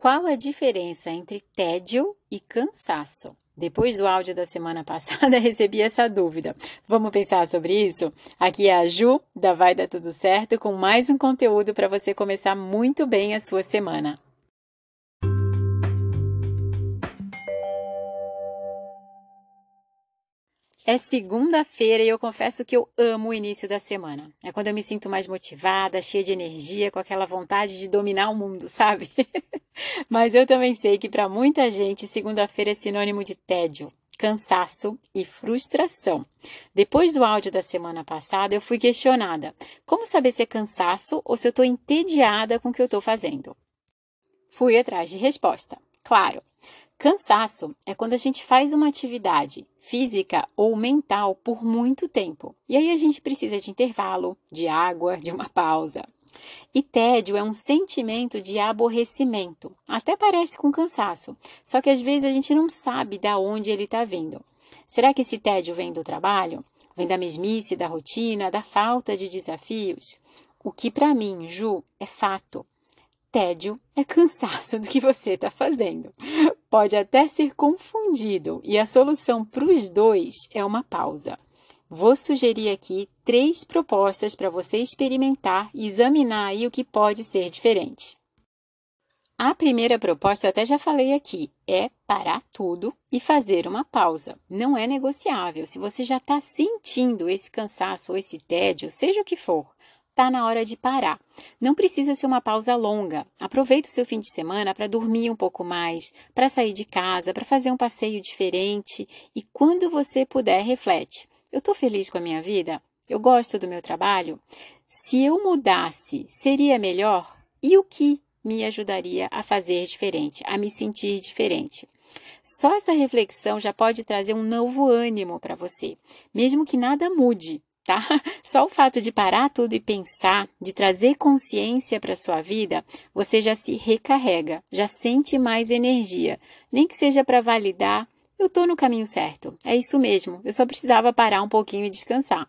Qual a diferença entre tédio e cansaço? Depois do áudio da semana passada, recebi essa dúvida. Vamos pensar sobre isso? Aqui é a Ju, da Vai Dar Tudo Certo, com mais um conteúdo para você começar muito bem a sua semana. É segunda-feira e eu confesso que eu amo o início da semana. É quando eu me sinto mais motivada, cheia de energia, com aquela vontade de dominar o mundo, sabe? Mas eu também sei que para muita gente, segunda-feira é sinônimo de tédio, cansaço e frustração. Depois do áudio da semana passada, eu fui questionada: como saber se é cansaço ou se eu estou entediada com o que eu estou fazendo? Fui atrás de resposta. Claro, Cansaço é quando a gente faz uma atividade física ou mental por muito tempo. E aí a gente precisa de intervalo, de água, de uma pausa. E tédio é um sentimento de aborrecimento. Até parece com cansaço, só que às vezes a gente não sabe de onde ele está vindo. Será que esse tédio vem do trabalho? Vem da mesmice, da rotina, da falta de desafios? O que para mim, Ju, é fato. Tédio é cansaço do que você está fazendo. Pode até ser confundido e a solução para os dois é uma pausa. Vou sugerir aqui três propostas para você experimentar e examinar aí o que pode ser diferente. A primeira proposta, eu até já falei aqui, é parar tudo e fazer uma pausa. Não é negociável. Se você já está sentindo esse cansaço ou esse tédio, seja o que for, está na hora de parar. Não precisa ser uma pausa longa. Aproveite o seu fim de semana para dormir um pouco mais, para sair de casa, para fazer um passeio diferente e quando você puder, reflete. Eu estou feliz com a minha vida? Eu gosto do meu trabalho? Se eu mudasse, seria melhor? E o que me ajudaria a fazer diferente, a me sentir diferente? Só essa reflexão já pode trazer um novo ânimo para você, mesmo que nada mude tá? Só o fato de parar tudo e pensar, de trazer consciência para sua vida, você já se recarrega, já sente mais energia, nem que seja para validar, eu estou no caminho certo. É isso mesmo, eu só precisava parar um pouquinho e descansar.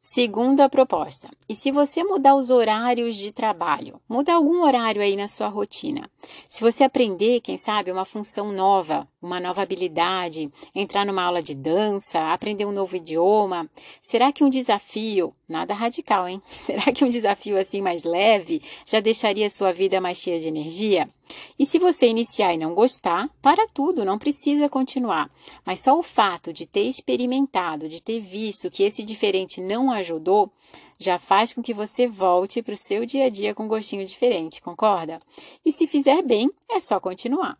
Segunda proposta. E se você mudar os horários de trabalho, mudar algum horário aí na sua rotina. Se você aprender, quem sabe, uma função nova, uma nova habilidade, entrar numa aula de dança, aprender um novo idioma, será que um desafio, nada radical, hein? Será que um desafio assim mais leve já deixaria sua vida mais cheia de energia? E se você iniciar e não gostar, para tudo, não precisa continuar. Mas só o fato de ter experimentado, de ter visto que esse diferente não ajudou, já faz com que você volte para o seu dia a dia com um gostinho diferente, concorda? E se fizer bem, é só continuar.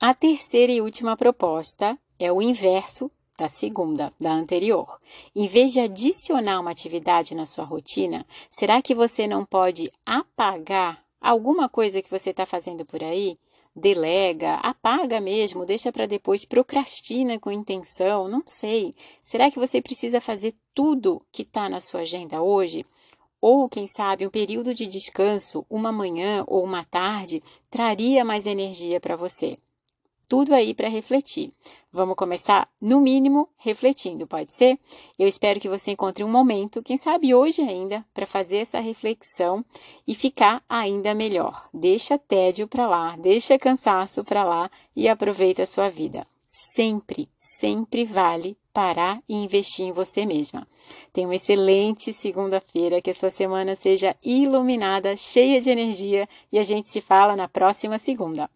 A terceira e última proposta é o inverso da segunda, da anterior. Em vez de adicionar uma atividade na sua rotina, será que você não pode apagar Alguma coisa que você está fazendo por aí, delega, apaga mesmo, deixa para depois, procrastina com intenção, não sei. Será que você precisa fazer tudo que está na sua agenda hoje? Ou, quem sabe, um período de descanso, uma manhã ou uma tarde, traria mais energia para você? Tudo aí para refletir. Vamos começar, no mínimo, refletindo, pode ser? Eu espero que você encontre um momento, quem sabe hoje ainda, para fazer essa reflexão e ficar ainda melhor. Deixa tédio para lá, deixa cansaço para lá e aproveita a sua vida. Sempre, sempre vale parar e investir em você mesma. Tenha uma excelente segunda-feira, que a sua semana seja iluminada, cheia de energia e a gente se fala na próxima segunda.